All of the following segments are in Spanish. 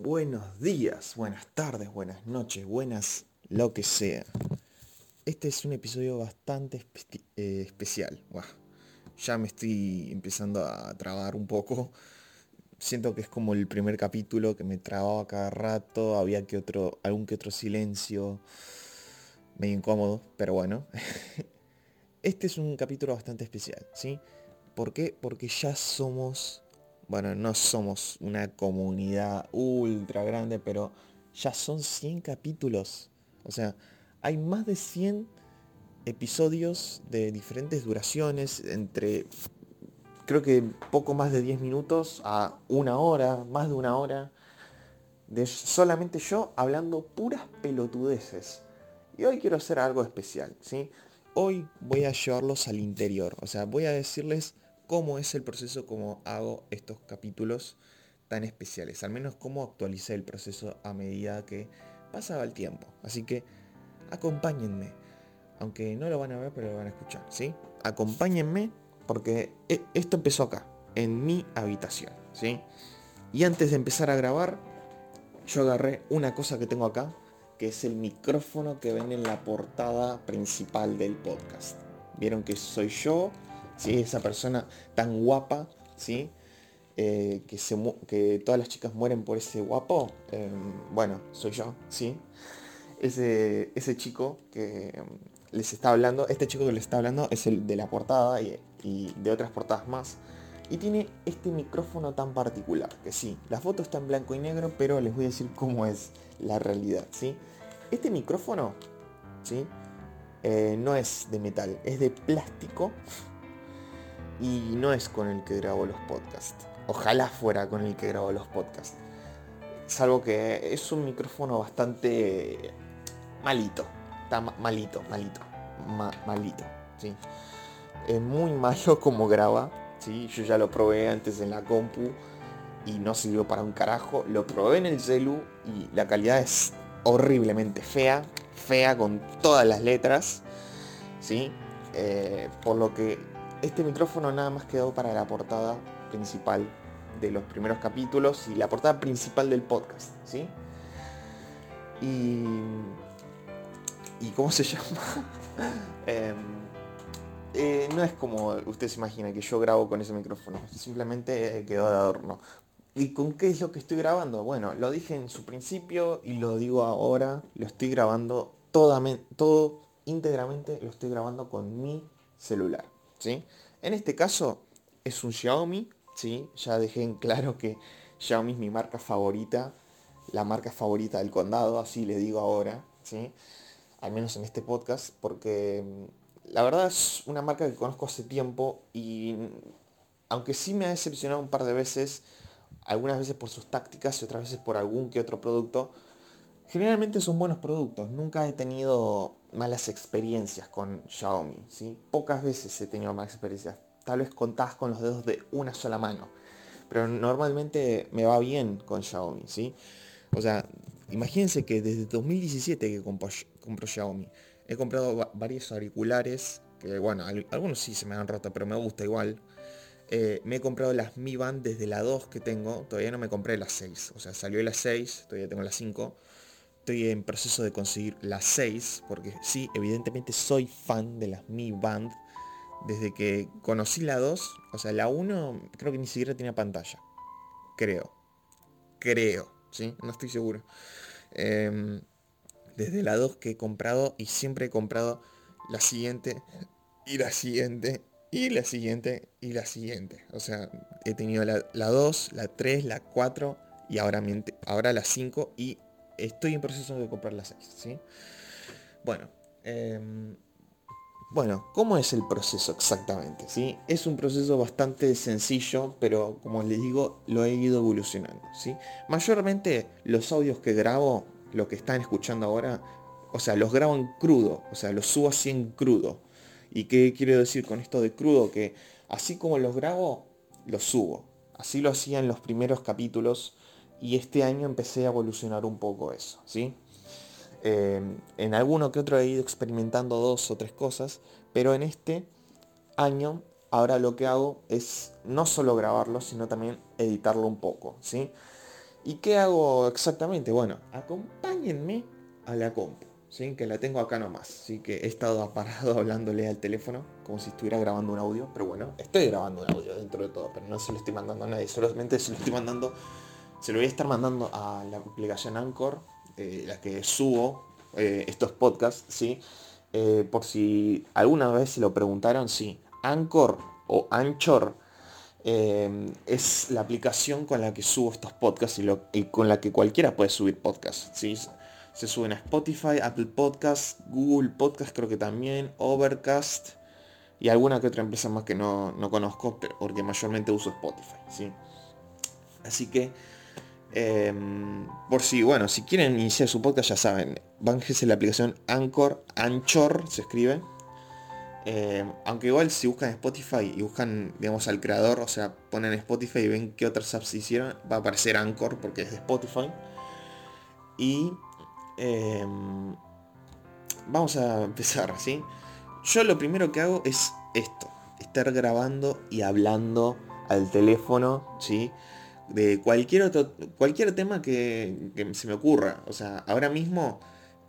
Buenos días, buenas tardes, buenas noches, buenas lo que sea. Este es un episodio bastante eh, especial. ya me estoy empezando a trabar un poco. Siento que es como el primer capítulo que me trababa cada rato, había que otro, algún que otro silencio, medio incómodo, pero bueno. este es un capítulo bastante especial, ¿sí? ¿Por qué? Porque ya somos bueno, no somos una comunidad ultra grande, pero ya son 100 capítulos. O sea, hay más de 100 episodios de diferentes duraciones, entre creo que poco más de 10 minutos a una hora, más de una hora, de solamente yo hablando puras pelotudeces. Y hoy quiero hacer algo especial, ¿sí? Hoy voy a llevarlos al interior, o sea, voy a decirles cómo es el proceso, cómo hago estos capítulos tan especiales. Al menos cómo actualicé el proceso a medida que pasaba el tiempo. Así que acompáñenme. Aunque no lo van a ver, pero lo van a escuchar. ¿sí? Acompáñenme porque e, esto empezó acá, en mi habitación. ¿sí? Y antes de empezar a grabar, yo agarré una cosa que tengo acá, que es el micrófono que ven en la portada principal del podcast. Vieron que soy yo ¿sí? Esa persona tan guapa, ¿sí? Eh, que, se, que todas las chicas mueren por ese guapo, em, bueno, soy yo, ¿sí? Ese, ese chico que em, les está hablando, este chico que les está hablando es el de la portada y, y, de otras portadas más. Y tiene este micrófono tan particular, que sí, la foto está en blanco y negro, pero les voy a decir cómo es la realidad, ¿sí? Este micrófono, ¿sí? Eh, no es de metal, es de plástico y no es con el que grabo los podcasts. Ojalá fuera con el que grabo los podcasts. Salvo que es un micrófono bastante malito. Está malito, malito. malito. ¿sí? Es muy malo como graba. ¿sí? Yo ya lo probé antes en la compu y no sirvió para un carajo. Lo probé en el celu y la calidad es horriblemente fea. Fea con todas las letras. ¿sí? Eh, por lo que este micrófono nada más quedó para la portada principal de los primeros capítulos y la portada principal del podcast, ¿sí? Y... ¿Y cómo se llama? Em, eh, no es como usted se imagina que yo grabo con ese micrófono, simplemente quedó de adorno. ¿Y con qué es lo que estoy grabando? Bueno, lo dije en su principio y lo digo ahora, lo estoy grabando todo íntegramente, lo estoy grabando con mi celular. En este caso es un Xiaomi, ¿sí? Ya dejé en claro que Xiaomi es mi marca favorita, la marca favorita del condado, así le digo ahora, ¿sí? Al menos en este podcast, porque mm, la verdad es una marca que conozco hace tiempo y mm, aunque sí me ha decepcionado un par de veces, algunas veces por sus tácticas y otras veces por algún que otro producto, generalmente son buenos productos. Nunca he tenido malas experiencias con Xiaomi, ¿sí? Pocas veces he tenido malas experiencias, tal vez contadas con los dedos de una sola mano. Pero normalmente me va bien con Xiaomi, ¿sí? O sea, imagínense que desde 2017 que compro, Xiaomi, he comprado varios auriculares, que bueno, algunos sí se me han roto, pero me gusta igual. Eh, me he comprado las Mi Band desde la 2 que tengo, todavía no me compré la 6, o sea, salió la 6, todavía tengo la 5 estoy en proceso de conseguir las 6, porque sí, evidentemente soy fan de las Mi Band. Desde que conocí la 2, o sea, la 1 creo que ni siquiera tenía pantalla. Creo. Creo, ¿sí? No estoy seguro. Em, desde la 2 que he comprado y siempre he comprado la siguiente y la siguiente y la siguiente y la siguiente. O sea, he tenido la, 2, la 3, la 4 y ahora, ahora la 5 y estoy en proceso de comprar la 6, ¿sí? Bueno, em, bueno, ¿cómo es el proceso exactamente? ¿sí? Es un proceso bastante sencillo, pero como les digo, lo he ido evolucionando. ¿sí? Mayormente los audios que grabo, lo que están escuchando ahora, o sea, los grabo en crudo, o sea, los subo así en crudo. ¿Y qué quiero decir con esto de crudo? Que así como los grabo, los subo. Así lo hacía en los primeros capítulos y este año empecé a evolucionar un poco eso, ¿sí? Eh, en alguno que otro he ido experimentando dos o tres cosas, pero en este año ahora lo que hago es no solo grabarlo, sino también editarlo un poco, ¿sí? ¿Y qué hago exactamente? Bueno, acompáñenme a la compu, ¿sí? que la tengo acá nomás. Así que he estado aparado hablándole al teléfono como si estuviera grabando un audio. Pero bueno, estoy grabando un audio dentro de todo, pero no se lo estoy mandando a nadie. Solamente se lo estoy mandando, se lo voy a estar mandando a la aplicación Anchor, eh, la que subo eh, estos podcasts, ¿sí? Eh, por si alguna vez se lo preguntaron, sí. Anchor o Anchor es la aplicación con la que subo estos podcasts y, con la que cualquiera puede subir podcasts. ¿sí? Se suben a Spotify, Apple Podcasts, Google Podcasts creo que también, Overcast y alguna que otra empresa más que no, conozco, pero porque mayormente uso Spotify. ¿sí? Así que, em, por si, bueno, si quieren iniciar su podcast ya saben, bájense la aplicación Anchor, Anchor se escribe, eh, aunque igual si buscan Spotify y buscan, digamos, al creador, o sea, ponen Spotify y ven qué otras apps hicieron, va a aparecer Anchor porque es de Spotify. Y em, vamos a empezar, ¿sí? Yo lo primero que hago es esto, estar grabando y hablando al teléfono, ¿sí? De cualquier otro, cualquier tema que, se me ocurra. O sea, ahora mismo,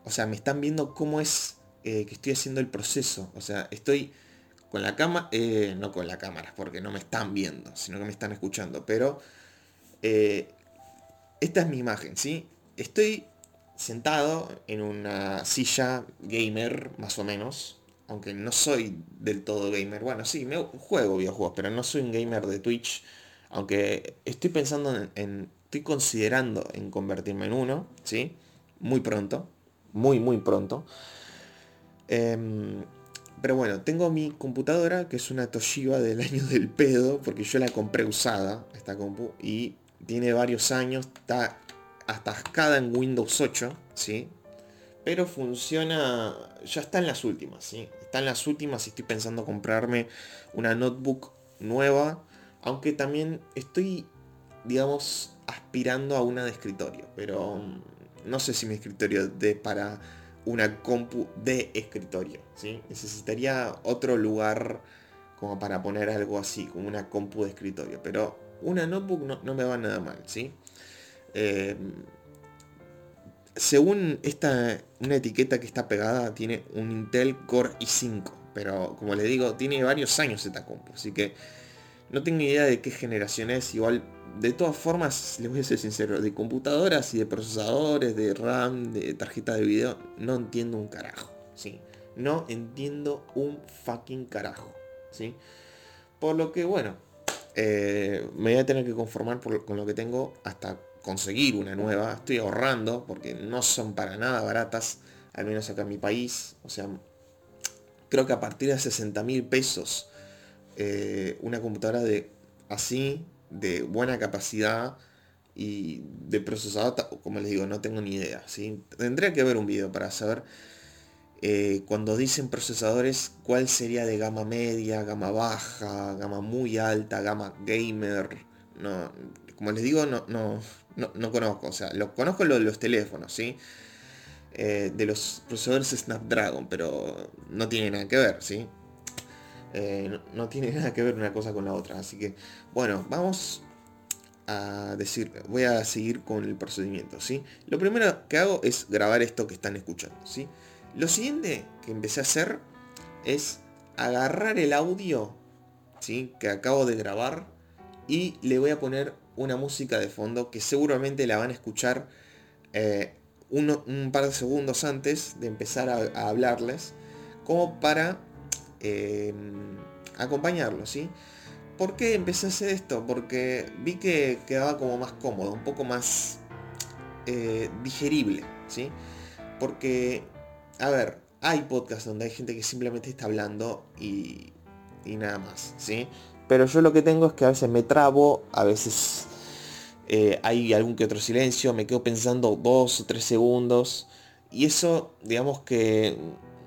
o sea, me están viendo cómo es eh, que estoy haciendo el proceso. O sea, estoy con la cámara, eh, no con la cámara, porque no me están viendo, sino que me están escuchando. Pero eh, esta es mi imagen, ¿sí? Estoy sentado en una silla gamer, más o menos. Aunque no soy del todo gamer. Bueno, sí, me juego videojuegos, pero no soy un gamer de Twitch. Aunque estoy pensando en, estoy considerando en convertirme en uno, ¿sí? Muy pronto. Muy, muy pronto. Em, pero bueno, tengo mi computadora, que es una Toshiba del año del pedo, porque yo la compré usada, esta compu, y tiene varios años, está atascada en Windows 8, ¿sí? Pero funciona, ya está en las últimas, ¿sí? Está en las últimas y estoy pensando comprarme una notebook nueva, aunque también estoy, digamos, aspirando a una de escritorio, pero mm, no sé si mi escritorio de para una compu de escritorio. ¿sí? Necesitaría otro lugar como para poner algo así, como una compu de escritorio. Pero una notebook no, me va nada mal. ¿sí? Eh, según esta, una etiqueta que está pegada, tiene un Intel Core i5. Pero como le digo, tiene varios años esta compu. Así que no tengo idea de qué generación es. Igual de todas formas, les voy a ser sincero, de computadoras y de procesadores, de RAM, de tarjeta de video, no entiendo un carajo, ¿sí? No entiendo un fucking carajo, ¿sí? Por lo que, bueno, eh, me voy a tener que conformar con lo que tengo hasta conseguir una nueva. Estoy ahorrando porque no son para nada baratas, al menos acá en mi país. O sea, creo que a partir de 60 mil pesos, eh, una computadora de así de buena capacidad y de procesador, como les digo, no tengo ni idea. ¿sí? Tendría que ver un video para saber eh, cuando dicen procesadores cuál sería de gama media, gama baja, gama muy alta, gama gamer. No, como les digo, no, no, no, conozco. O sea, lo, conozco lo de los teléfonos, ¿sí? Eh, de los procesadores Snapdragon, pero no tiene nada que ver, ¿sí? Eh, no, tiene nada que ver una cosa con la otra. Así que, bueno, vamos a decir, voy a seguir con el procedimiento, ¿sí? Lo primero que hago es grabar esto que están escuchando, ¿sí? Lo siguiente que empecé a hacer es agarrar el audio, ¿sí? Que acabo de grabar y le voy a poner una música de fondo que seguramente la van a escuchar eh, un par de segundos antes de empezar a hablarles, como para Em, acompañarlo, ¿sí? ¿Por qué empecé a hacer esto? Porque vi que quedaba como más cómodo, un poco más eh, digerible, ¿sí? Porque, a ver, hay podcasts donde hay gente que simplemente está hablando y, y nada más, ¿sí? Pero yo lo que tengo es que a veces me trabo, a veces eh, hay algún que otro silencio, me quedo pensando dos o tres segundos. Y eso, digamos que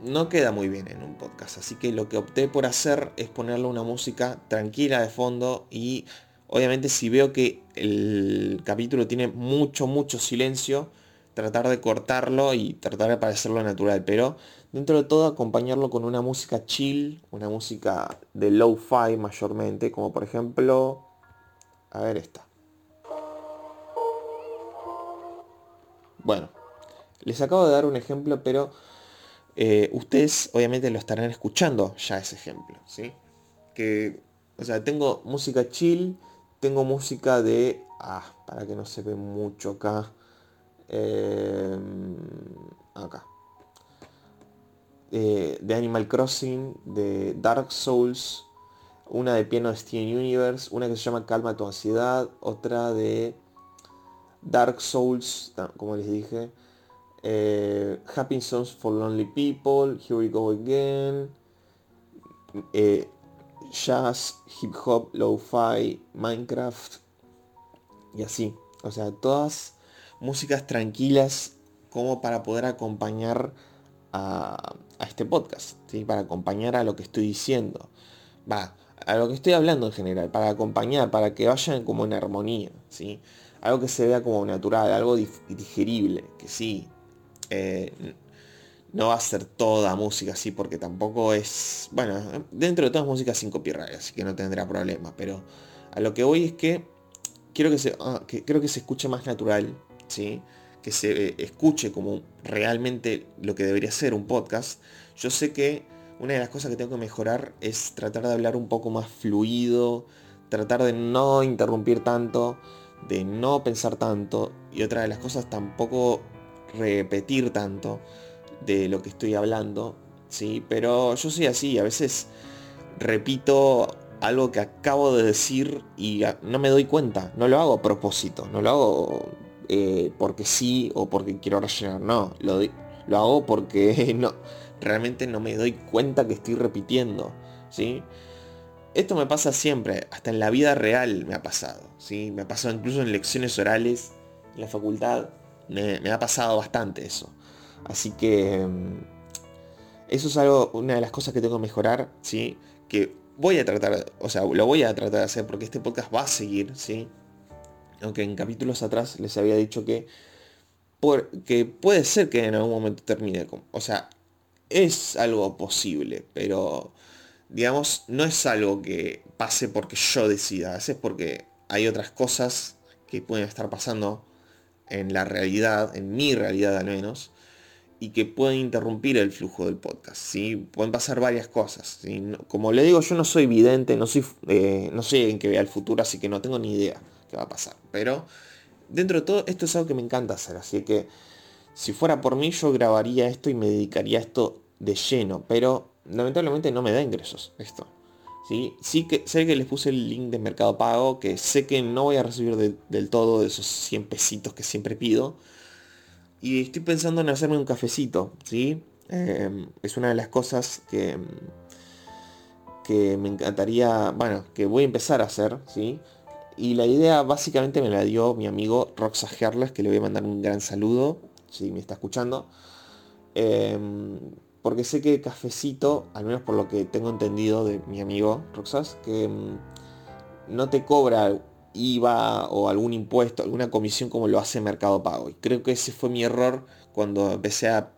no queda muy bien en un podcast. Así que lo que opté por hacer es ponerle una música tranquila de fondo y obviamente si veo que el capítulo tiene mucho, mucho silencio, tratar de cortarlo y tratar de parecerlo natural. Pero dentro de todo acompañarlo con una música chill, una música de low-fi mayormente, como por ejemplo, a ver esta. bueno, les acabo de dar un ejemplo, pero eh, ustedes obviamente lo estarán escuchando ya ese ejemplo, ¿sí? Que, o sea, tengo música chill, tengo música de... Ah, para que no se ve mucho acá. Eh, acá. Eh, de Animal Crossing, de Dark Souls, una de piano Steven Universe, una que se llama Calma tu ansiedad, otra de Dark Souls, como les dije, eh, Happy Songs for Lonely People, Here We Go Again, eh, Jazz, Hip Hop, Lo-Fi, Minecraft y así. O sea, todas músicas tranquilas como para poder acompañar a, este podcast, ¿sí? para acompañar a lo que estoy diciendo. Va, a lo que estoy hablando en general, para acompañar, para que vayan como en armonía, ¿sí? Algo que se vea como natural, algo digerible, que sí, eh, no va a ser toda música así, porque tampoco es, bueno, dentro de todas músicas sin copyright, así que no tendrá problema, pero a lo que voy es que quiero que se, ah, que, creo que se escuche más natural, ¿sí? que se eh, escuche como realmente lo que debería ser un podcast, yo sé que una de las cosas que tengo que mejorar es tratar de hablar un poco más fluido, tratar de no interrumpir tanto, de no pensar tanto y otra de las cosas tampoco repetir tanto de lo que estoy hablando, ¿sí? Pero yo soy así, a veces repito algo que acabo de decir y no me doy cuenta, no lo hago a propósito, no lo hago eh, porque sí o porque quiero rellenar, no, lo, lo hago porque no, realmente no me doy cuenta que estoy repitiendo, ¿sí? Esto me pasa siempre, hasta en la vida real me ha pasado, ¿sí? Me ha pasado incluso en lecciones orales en la facultad, me, ha pasado bastante eso. Así que mm, eso es algo, una de las cosas que tengo que mejorar, ¿sí? Que voy a tratar, o sea, lo voy a tratar de hacer porque este podcast va a seguir, ¿sí? Aunque en capítulos atrás les había dicho que, que puede ser que en algún momento termine. O sea, es algo posible, pero digamos, no es algo que pase porque yo decida, es porque hay otras cosas que pueden estar pasando en la realidad, en mi realidad al menos, y que pueden interrumpir el flujo del podcast. ¿sí? Pueden pasar varias cosas. Como le digo, yo no soy vidente, no soy, eh, no soy en que vea el futuro, así que no tengo ni idea qué va a pasar. Pero dentro de todo, esto es algo que me encanta hacer, así que si fuera por mí yo grabaría esto y me dedicaría a esto de lleno, pero lamentablemente no me da ingresos esto. ¿Sí? sí que sé que les puse el link de Mercado Pago, que sé que no voy a recibir del todo de esos 100 pesitos que siempre pido. Y estoy pensando en hacerme un cafecito, ¿sí? Em, es una de las cosas que, que me encantaría, bueno, que voy a empezar a hacer, ¿sí? Y la idea básicamente me la dio mi amigo Roxa Herles, que le voy a mandar un gran saludo, si me está escuchando. Em, porque sé que Cafecito, al menos por lo que tengo entendido de mi amigo Roxas, que mm, no te cobra IVA o algún impuesto, alguna comisión como lo hace Mercado Pago. Y creo que ese fue mi error cuando empecé a,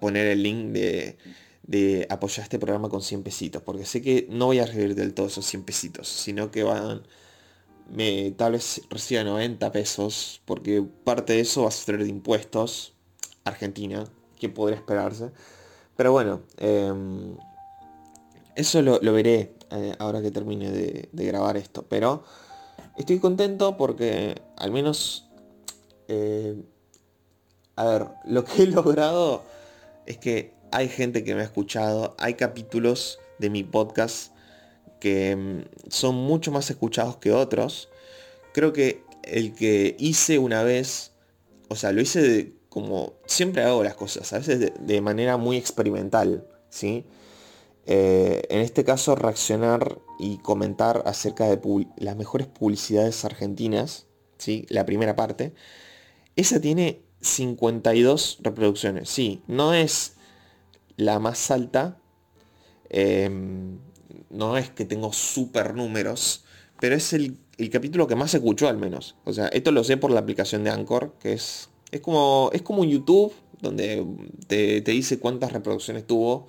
poner el link de, apoyar este programa con 100 pesitos. Porque sé que no voy a recibir del todo esos 100 pesitos, sino que van... Tal vez reciba 90 pesos, porque parte de eso va a ser de impuestos, Argentina, que podría esperarse. Pero bueno, em, eso lo, veré eh, ahora que termine de, grabar esto. Pero estoy contento porque al menos... Eh, a ver, lo que he logrado es que hay gente que me ha escuchado, hay capítulos de mi podcast que em, son mucho más escuchados que otros. Creo que el que hice una vez, o sea, lo hice de, como siempre hago las cosas, a veces de, manera muy experimental, ¿sí? Eh, en este caso reaccionar y comentar acerca de las mejores publicidades argentinas, ¿sí? La primera parte. Esa tiene 52 reproducciones, sí, no es la más alta, em, no es que tengo super números, pero es el, el capítulo que más se escuchó al menos. O sea, esto lo sé por la aplicación de Anchor, que es es como, es como un YouTube donde te, dice cuántas reproducciones tuvo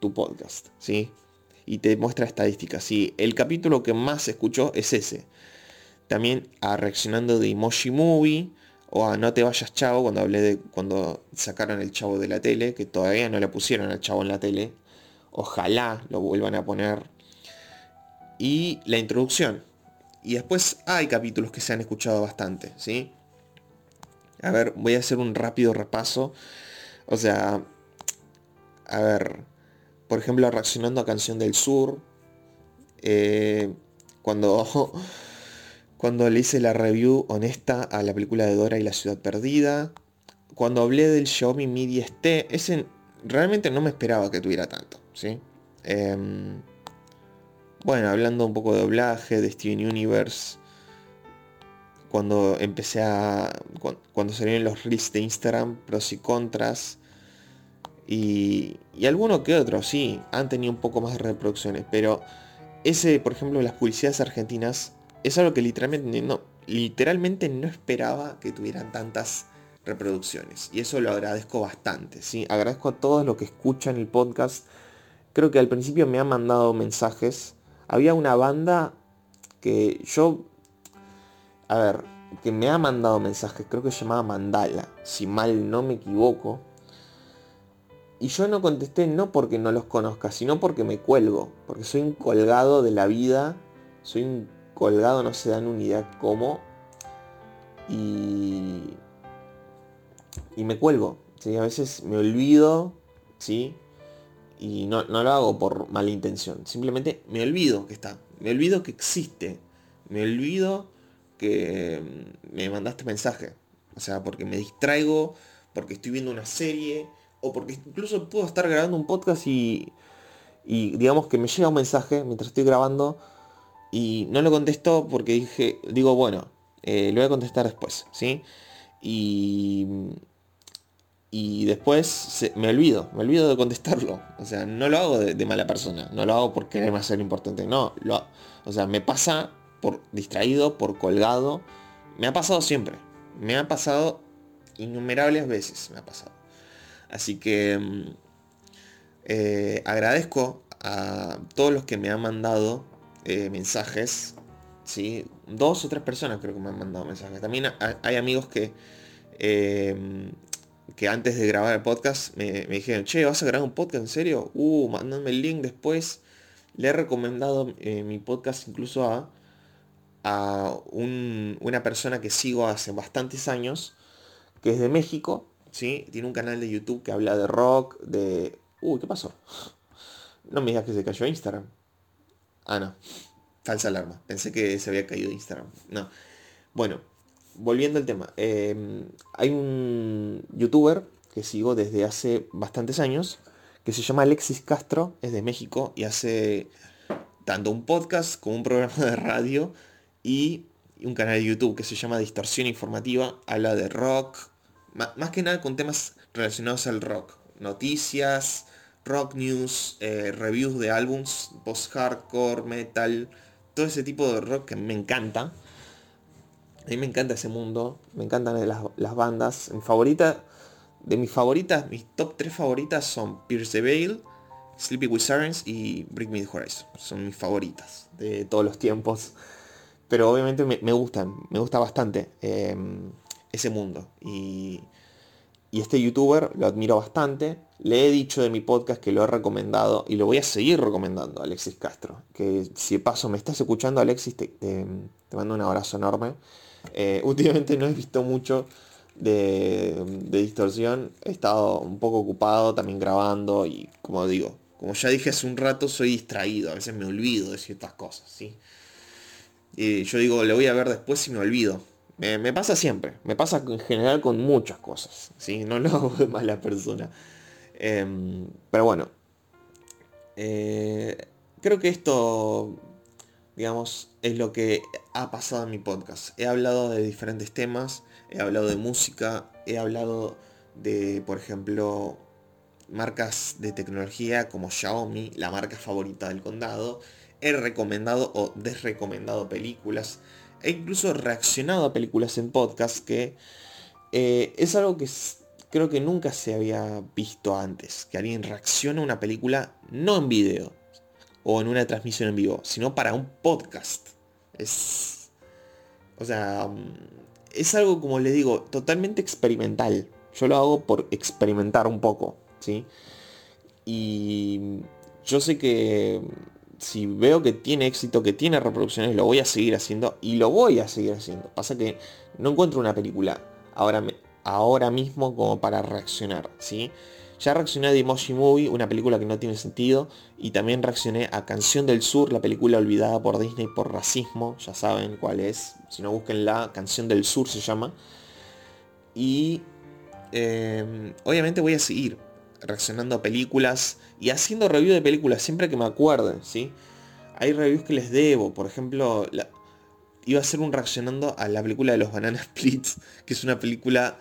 tu podcast, ¿sí? Y te muestra estadísticas. Sí, el capítulo que más escuchó es ese. También a reaccionando de Emoji Movie, O a No te vayas chavo, cuando hablé de cuando sacaron el chavo de la tele, que todavía no le pusieron al chavo en la tele. Ojalá lo vuelvan a poner. Y la introducción. Y después hay capítulos que se han escuchado bastante, ¿sí? A ver, voy a hacer un rápido repaso. O sea, a ver, por ejemplo, reaccionando a Canción del Sur. Eh, cuando, cuando le hice la review honesta a la película de Dora y la ciudad perdida. Cuando hablé del Xiaomi Mi 10T, ese realmente no me esperaba que tuviera tanto, ¿sí? Em, bueno, hablando un poco de doblaje, de Steven Universe. Cuando empecé a... Cuando salieron los reels de Instagram, pros y contras. Y, y alguno que otro, sí, han tenido un poco más de reproducciones. Pero ese, por ejemplo, las publicidades argentinas, es algo que literalmente no, literalmente no esperaba que tuvieran tantas reproducciones. Y eso lo agradezco bastante. ¿sí? Agradezco a todos los que escuchan el podcast. Creo que al principio me han mandado mensajes. Había una banda que yo... A ver, que me ha mandado mensajes. Creo que se llamaba Mandala. Si mal no me equivoco. Y yo no contesté no porque no los conozca, sino porque me cuelgo. Porque soy un colgado de la vida. Soy un colgado, no se dan una idea cómo. Y... Y me cuelgo. ¿sí? A veces me olvido, ¿sí? Y no, no lo hago por mala intención. Simplemente me olvido que está. Me olvido que existe. Me olvido que me mandaste mensaje. O sea, porque me distraigo, porque estoy viendo una serie, o porque incluso puedo estar grabando un podcast y, y digamos que me llega un mensaje mientras estoy grabando y no lo contesto porque dije, digo, bueno, eh, lo voy a contestar después, ¿sí? Y, y después me olvido, me olvido de contestarlo. O sea, no lo hago de, mala persona, no lo hago por quererme hacer importante, no, lo, o sea, me pasa por distraído, por colgado, me ha pasado siempre, me ha pasado innumerables veces, me ha pasado. Así que mm, eh, agradezco a todos los que me han mandado eh, mensajes. ¿sí? Dos o tres personas creo que me han mandado mensajes. También hay amigos que, em, que antes de grabar el podcast me, dijeron, che, ¿vas a grabar un podcast en serio? Uh, mándame el link después. Le he recomendado eh, mi podcast incluso a, a una persona que sigo hace bastantes años, que es de México, tiene un canal de YouTube que habla de rock, de... Uy, ¿qué pasó? No me digas que se cayó Instagram. Ah, no. Falsa alarma. Pensé que se había caído Instagram. No. Bueno, volviendo al tema. Em, hay un youtuber que sigo desde hace bastantes años, que se llama Alexis Castro, es de México y hace tanto un podcast como un programa de radio y un canal de YouTube que se llama Distorsión Informativa. Habla de rock, más que nada con temas relacionados al rock. Noticias, rock news, eh, reviews de álbums, post-hardcore, metal, todo ese tipo de rock que me encanta. A mí me encanta ese mundo, me encantan las, bandas. Mi favorita, de mis favoritas, mis top 3 favoritas son Pierce the Veil, Sleepy with Sirens y Bring Me the Horizon. Son mis favoritas de todos los tiempos. Pero obviamente me, gustan, me gusta bastante. Em, ese mundo. Y, este youtuber lo admiro bastante. Le he dicho de mi podcast que lo he recomendado y lo voy a seguir recomendando, Alexis Castro. Que si paso me estás escuchando, Alexis, te, mando un abrazo enorme. Eh, últimamente no he visto mucho de, de, distorsión. He estado un poco ocupado también grabando y como digo, como ya dije hace un rato, soy distraído. A veces me olvido de ciertas cosas. ¿sí? Y yo digo, le voy a ver después si me olvido. Me, pasa siempre, me pasa en general con muchas cosas, ¿sí? No lo hago de mala persona. Em, pero bueno, eh, creo que esto, digamos, es lo que ha pasado en mi podcast. He hablado de diferentes temas, he hablado de música, he hablado de, por ejemplo, marcas de tecnología como Xiaomi, la marca favorita del condado. He recomendado o desrecomendado películas he incluso reaccionado a películas en podcast que eh, es algo que creo que nunca se había visto antes. Que alguien reaccione a una película no en video o en una transmisión en vivo, sino para un podcast. Es... O sea, mm, es algo, como le digo, totalmente experimental. Yo lo hago por experimentar un poco, ¿sí? Y yo sé que si veo que tiene éxito, que tiene reproducciones, lo voy a seguir haciendo y lo voy a seguir haciendo. Pasa que no encuentro una película ahora, ahora mismo como para reaccionar, ¿sí? Ya reaccioné a The Emoji Movie, una película que no tiene sentido, y también reaccioné a Canción del Sur, la película olvidada por Disney por racismo, ya saben cuál es, si no la Canción del Sur se llama. Y em, obviamente voy a seguir reaccionando a películas y haciendo review de películas siempre que me acuerden, ¿sí? Hay reviews que les debo, por ejemplo, iba a ser un reaccionando a la película de los Banana Splits, que es una película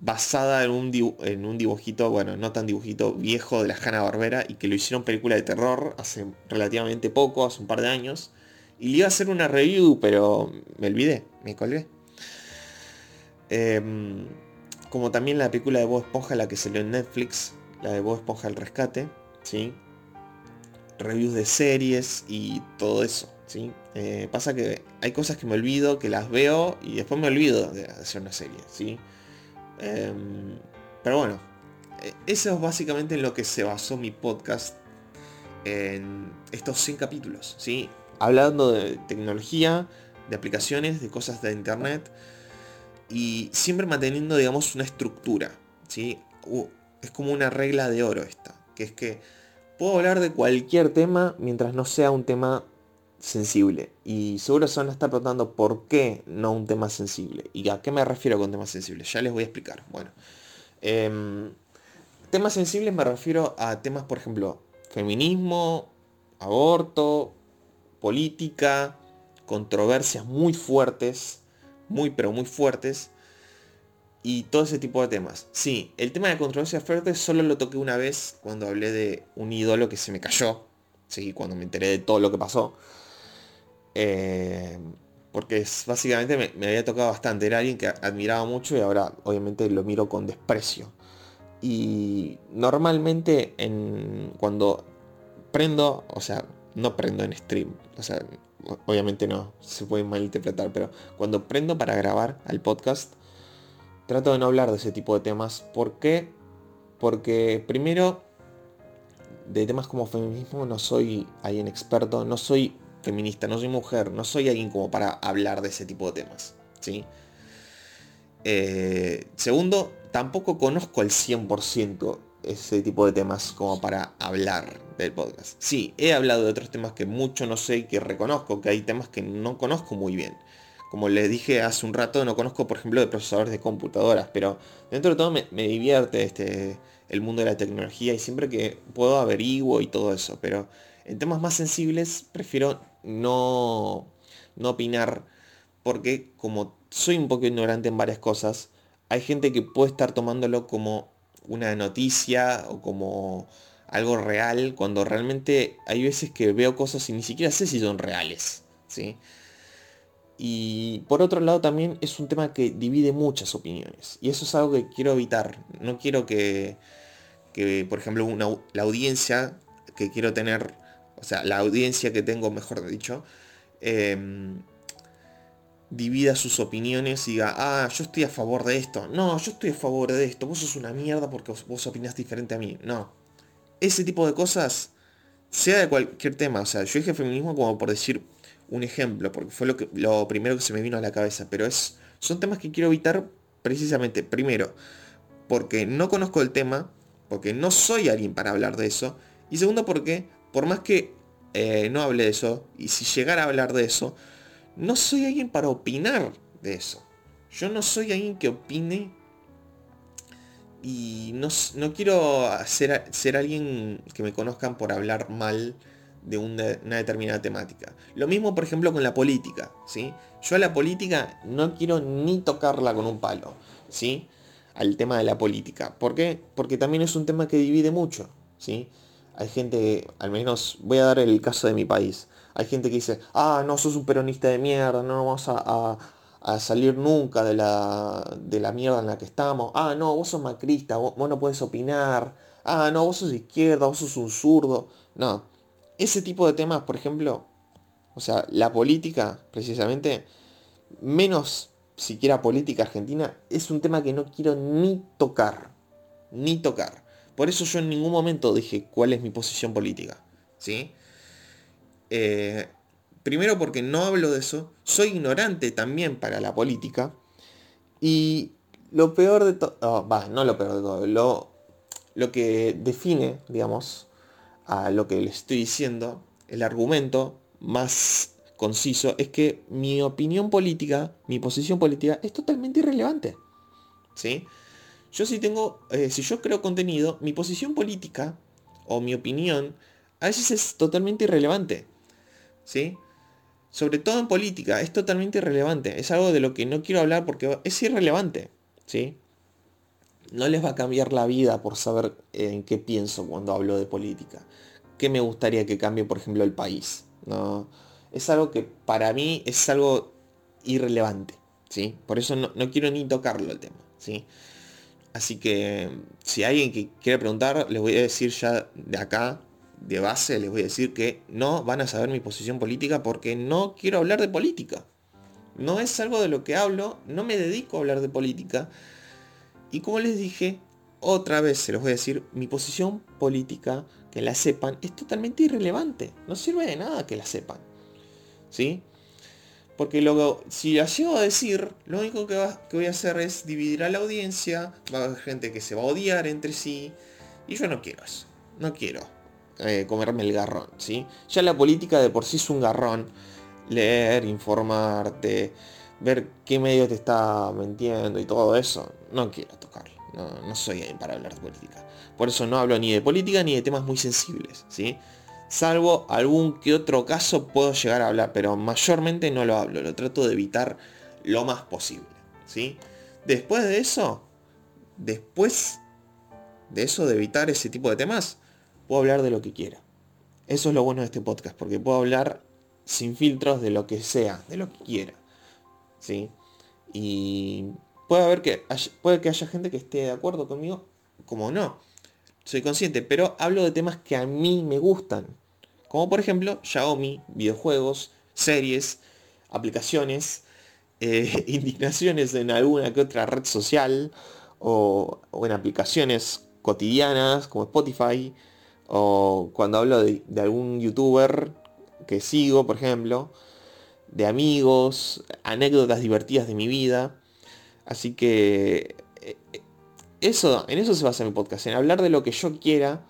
basada en un, en un dibujito, bueno, no tan dibujito viejo de la Hanna Barbera y que lo hicieron película de terror hace relativamente poco, hace un par de años. Y le iba a hacer una review, pero me olvidé, me colgué. Em, como también la película de Bob Esponja, la que salió en Netflix, la de Bob Esponja el Rescate, ¿sí? Reviews de series y todo eso, ¿sí? Eh, pasa que hay cosas que me olvido, que las veo y después me olvido de hacer una serie, ¿sí? Em, pero bueno, e, eso es básicamente en lo que se basó mi podcast en estos 100 capítulos, ¿sí? Hablando de tecnología, de aplicaciones, de cosas de internet y siempre manteniendo, digamos, una estructura, ¿sí? Es como una regla de oro esta, que es que puedo hablar de cualquier tema mientras no sea un tema sensible. Y seguro se van a estar preguntando por qué no un tema sensible. ¿Y a qué me refiero con temas sensibles? Ya les voy a explicar. Bueno. Em, temas sensibles me refiero a temas, por ejemplo, feminismo, aborto, política, controversias muy fuertes, muy pero muy fuertes, y todo ese tipo de temas. Sí, el tema de controversias fuertes solo lo toqué una vez cuando hablé de un ídolo que se me cayó, sí, cuando me enteré de todo lo que pasó. Eh, porque es, básicamente me, había tocado bastante. Era alguien que admiraba mucho y ahora obviamente lo miro con desprecio. Y normalmente en, cuando prendo, o sea, no prendo en stream, o sea, obviamente no, se puede malinterpretar, pero cuando prendo para grabar al podcast, trato de no hablar de ese tipo de temas. ¿Por qué? Porque primero, de temas como feminismo no soy alguien experto, no soy feminista, no soy mujer, no soy alguien como para hablar de ese tipo de temas. ¿sí? Eh, segundo, tampoco conozco al 100% ese tipo de temas como para hablar del podcast. Sí, he hablado de otros temas que mucho no sé y que reconozco, que hay temas que no conozco muy bien. Como les dije hace un rato, no conozco por ejemplo de procesadores de computadoras, pero dentro de todo me, divierte este, el mundo de la tecnología y siempre que puedo averiguo y todo eso, pero en temas más sensibles prefiero no, no opinar porque como soy un poco ignorante en varias cosas, hay gente que puede estar tomándolo como una noticia o como algo real, cuando realmente hay veces que veo cosas y ni siquiera sé si son reales. ¿sí? Y por otro lado también es un tema que divide muchas opiniones. Y eso es algo que quiero evitar. No quiero que, que por ejemplo, la audiencia que quiero tener o sea, la audiencia que tengo, mejor dicho, em, divida sus opiniones y diga, ah, yo estoy a favor de esto. No, yo estoy a favor de esto. Vos sos una mierda porque vos opinás diferente a mí. No. Ese tipo de cosas, sea de cualquier tema. O sea, yo dije feminismo como por decir un ejemplo, porque fue lo, que, lo primero que se me vino a la cabeza. Pero es, son temas que quiero evitar precisamente, primero, porque no conozco el tema, porque no soy alguien para hablar de eso. Y segundo, porque por más que eh, no hable de eso, y si llegara a hablar de eso, no soy alguien para opinar de eso. Yo no soy alguien que opine y no, quiero ser, ser, alguien que me conozcan por hablar mal de una, determinada temática. Lo mismo, por ejemplo, con la política, ¿sí? Yo a la política no quiero ni tocarla con un palo, ¿sí? Al tema de la política. ¿Por qué? Porque también es un tema que divide mucho, ¿sí? Hay gente, al menos voy a dar el caso de mi país. Hay gente que dice, ah, no, sos un peronista de mierda, no vamos a, salir nunca de la, de la mierda en la que estamos. Ah, no, vos sos macrista, vos, no puedes opinar. Ah, no, vos sos izquierda, vos sos un zurdo. No, ese tipo de temas, por ejemplo, o sea, la política, precisamente, menos siquiera política argentina, es un tema que no quiero ni tocar. Ni tocar. Por eso yo en ningún momento dije cuál es mi posición política. ¿Sí? Eh, primero porque no hablo de eso. Soy ignorante también para la política. Y lo peor de todo... Oh, no lo peor de todo. Lo, lo que define, digamos, a lo que le estoy diciendo, el argumento más conciso, es que mi opinión política, mi posición política, es totalmente irrelevante. ¿Sí? Yo si tengo, eh, si yo creo contenido, mi posición política o mi opinión a veces es totalmente irrelevante. ¿Sí? Sobre todo en política, es totalmente irrelevante. Es algo de lo que no quiero hablar porque es irrelevante. ¿Sí? No les va a cambiar la vida por saber en qué pienso cuando hablo de política. ¿Qué me gustaría que cambie, por ejemplo, el país? No, es algo que para mí es algo irrelevante. ¿sí? Por eso no, quiero ni tocarlo el tema. ¿sí? Así que si alguien que quiere preguntar, les voy a decir ya de acá, de base, les voy a decir que no van a saber mi posición política porque no quiero hablar de política. No es algo de lo que hablo, no me dedico a hablar de política. Y como les dije, otra vez se los voy a decir, mi posición política, que la sepan, es totalmente irrelevante. No sirve de nada que la sepan. ¿Sí? Porque luego, si la llego a decir, lo único que, voy a hacer es dividir a la audiencia, va a haber gente que se va a odiar entre sí, y yo no quiero eso. No quiero eh, comerme el garrón, ¿sí? Ya la política de por sí es un garrón. Leer, informarte, ver qué medio te está mintiendo y todo eso, no quiero tocarlo. No, soy ahí para hablar de política. Por eso no hablo ni de política ni de temas muy sensibles, ¿sí? Salvo algún que otro caso puedo llegar a hablar, pero mayormente no lo hablo, lo trato de evitar lo más posible, ¿sí? Después de eso, después de eso, de evitar ese tipo de temas, puedo hablar de lo que quiera. Eso es lo bueno de este podcast, porque puedo hablar sin filtros de lo que sea, de lo que quiera. ¿Sí? Y puede haber que puede que haya gente que esté de acuerdo conmigo, como no. Soy consciente, pero hablo de temas que a mí me gustan. Como por ejemplo Xiaomi, videojuegos, series, aplicaciones, eh, indignaciones en alguna que otra red social o, en aplicaciones cotidianas como Spotify o cuando hablo de, algún youtuber que sigo, por ejemplo, de amigos, anécdotas divertidas de mi vida. Así que eh, eso, en eso se basa mi podcast, en hablar de lo que yo quiera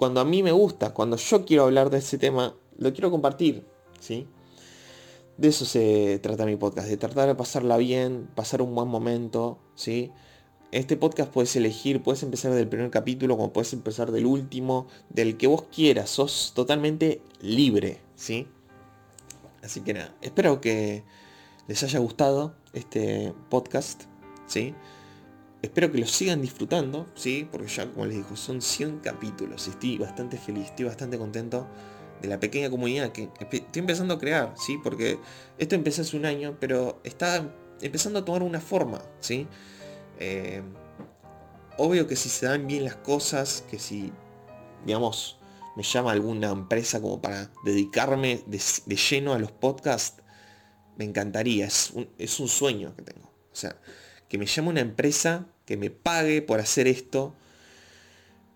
cuando a mí me gusta, cuando yo quiero hablar de ese tema, lo quiero compartir, ¿sí? De eso se trata mi podcast, de tratar de pasarla bien, pasar un buen momento, ¿sí? Este podcast puedes elegir, puedes empezar del primer capítulo, como puedes empezar del último, del que vos quieras, sos totalmente libre, ¿sí? Así que nada, espero que les haya gustado este podcast, ¿sí? Espero que lo sigan disfrutando, ¿sí? Porque ya, como les digo, son 100 capítulos estoy bastante feliz, estoy bastante contento de la pequeña comunidad que estoy empezando a crear, ¿sí? Porque esto empezó hace un año, pero está empezando a tomar una forma, ¿sí? Eh, obvio que si se dan bien las cosas, que si, digamos, me llama alguna empresa como para dedicarme de, lleno a los podcasts, me encantaría, es un, es un sueño que tengo. O sea, que me llame una empresa que me pague por hacer esto,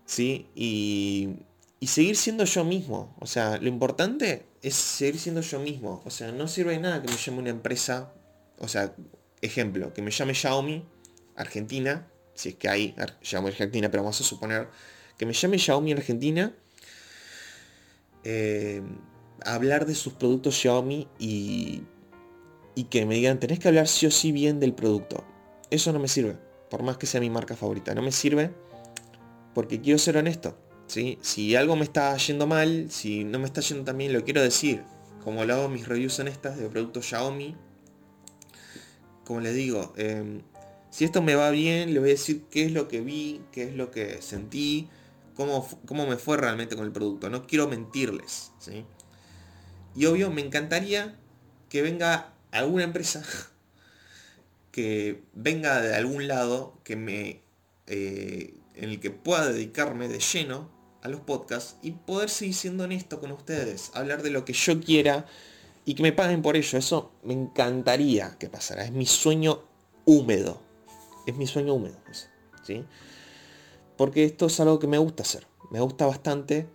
¿sí? Y, y seguir siendo yo mismo. O sea, lo importante es seguir siendo yo mismo. O sea, no sirve de nada que me llame una empresa, o sea, ejemplo, que me llame Xiaomi, Argentina, si es que hay Xiaomi Argentina, pero vamos a suponer que me llame Xiaomi Argentina, eh, hablar de sus productos Xiaomi y, y que me digan, tenés que hablar sí o sí bien del producto. Eso no me sirve, por más que sea mi marca favorita. No me sirve porque quiero ser honesto. ¿sí? Si algo me está yendo mal, si no me está yendo tan bien, lo quiero decir. Como lo hago mis reviews honestas de productos Xiaomi. Como les digo, em, si esto me va bien, les voy a decir qué es lo que vi, qué es lo que sentí, cómo, cómo me fue realmente con el producto. No quiero mentirles. ¿sí? Y obvio, me encantaría que venga alguna empresa que venga de algún lado que me, eh, en el que pueda dedicarme de lleno a los podcasts y poder seguir siendo honesto con ustedes, hablar de lo que yo quiera y que me paguen por ello. Eso me encantaría que pasara. Es mi sueño húmedo. Es mi sueño húmedo. ¿sí? Porque esto es algo que me gusta hacer. Me gusta bastante.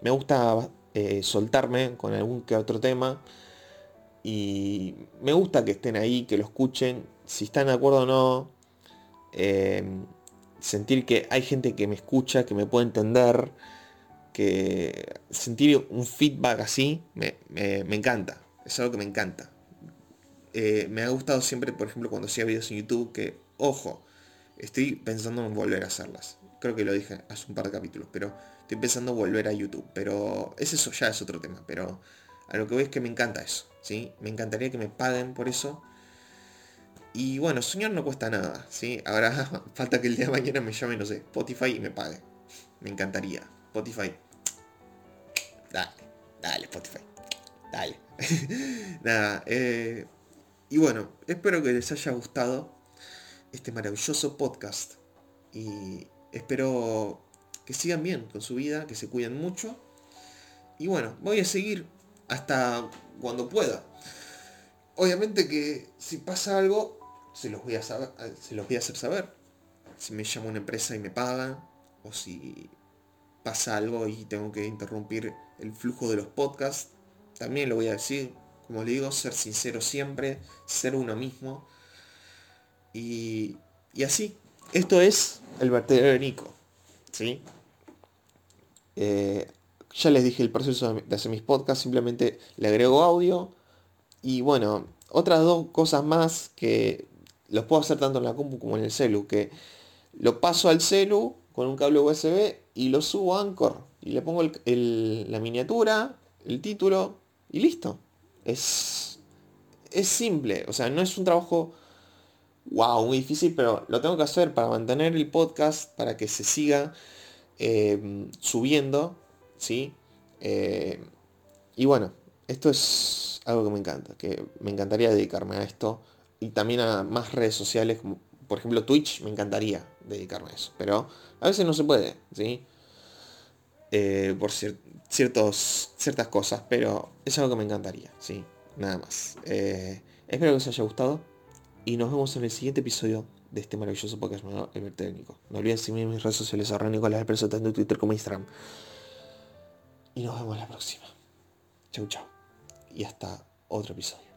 Me gusta eh, soltarme con algún que otro tema. Y me gusta que estén ahí, que lo escuchen. Si están de acuerdo o no. Eh, sentir que hay gente que me escucha, que me puede entender. Que sentir un feedback así me, encanta. Es algo que me encanta. Eh, me ha gustado siempre, por ejemplo, cuando hacía videos en YouTube, que, ojo, estoy pensando en volver a hacerlas. Creo que lo dije hace un par de capítulos, pero estoy pensando en volver a YouTube. Pero es eso, ya es otro tema. Pero a lo que voy es que me encanta eso. ¿sí? Me encantaría que me paguen por eso. Y bueno, soñar no cuesta nada, ¿sí? Ahora falta que el día de mañana me llame, no sé, Spotify y me pague. Me encantaría. Spotify. Dale, dale, Spotify. Dale. nada, eh, y bueno, espero que les haya gustado este maravilloso podcast. Y espero que sigan bien con su vida, que se cuiden mucho. Y bueno, voy a seguir hasta cuando pueda. Obviamente que si pasa algo, se los voy a, se los voy a hacer saber. Si me llama una empresa y me paga, o si pasa algo y tengo que interrumpir el flujo de los podcasts, también lo voy a decir. Como le digo, ser sincero siempre, ser uno mismo. Y, y así. Esto es el vertedero de Nico. ¿sí? Eh, ya les dije el proceso de hacer mis podcasts, simplemente le agrego audio. Y bueno, otras dos cosas más que los puedo hacer tanto en la compu como en el celu, que lo paso al celu con un cable USB y lo subo a Anchor. Y le pongo la miniatura, el título y listo. Es, es simple, o sea, no es un trabajo wow, muy difícil, pero lo tengo que hacer para mantener el podcast, para que se siga eh, subiendo, ¿sí? Eh, y bueno, esto es algo que me encanta, que me encantaría dedicarme a esto y también a más redes sociales, como por ejemplo Twitch, me encantaría dedicarme a eso, pero a veces no se puede, ¿sí? Eh, por ciertos, ciertas cosas, pero es algo que me encantaría, ¿sí? Nada más. espero que os haya gustado y nos vemos en el siguiente episodio de este maravilloso podcast llamado El Técnico. No olviden seguirme en mis redes sociales arroba Nicolás Expreso tanto en Twitter como Instagram. Y nos vemos la próxima. Chau chau. Y hasta otro episodio.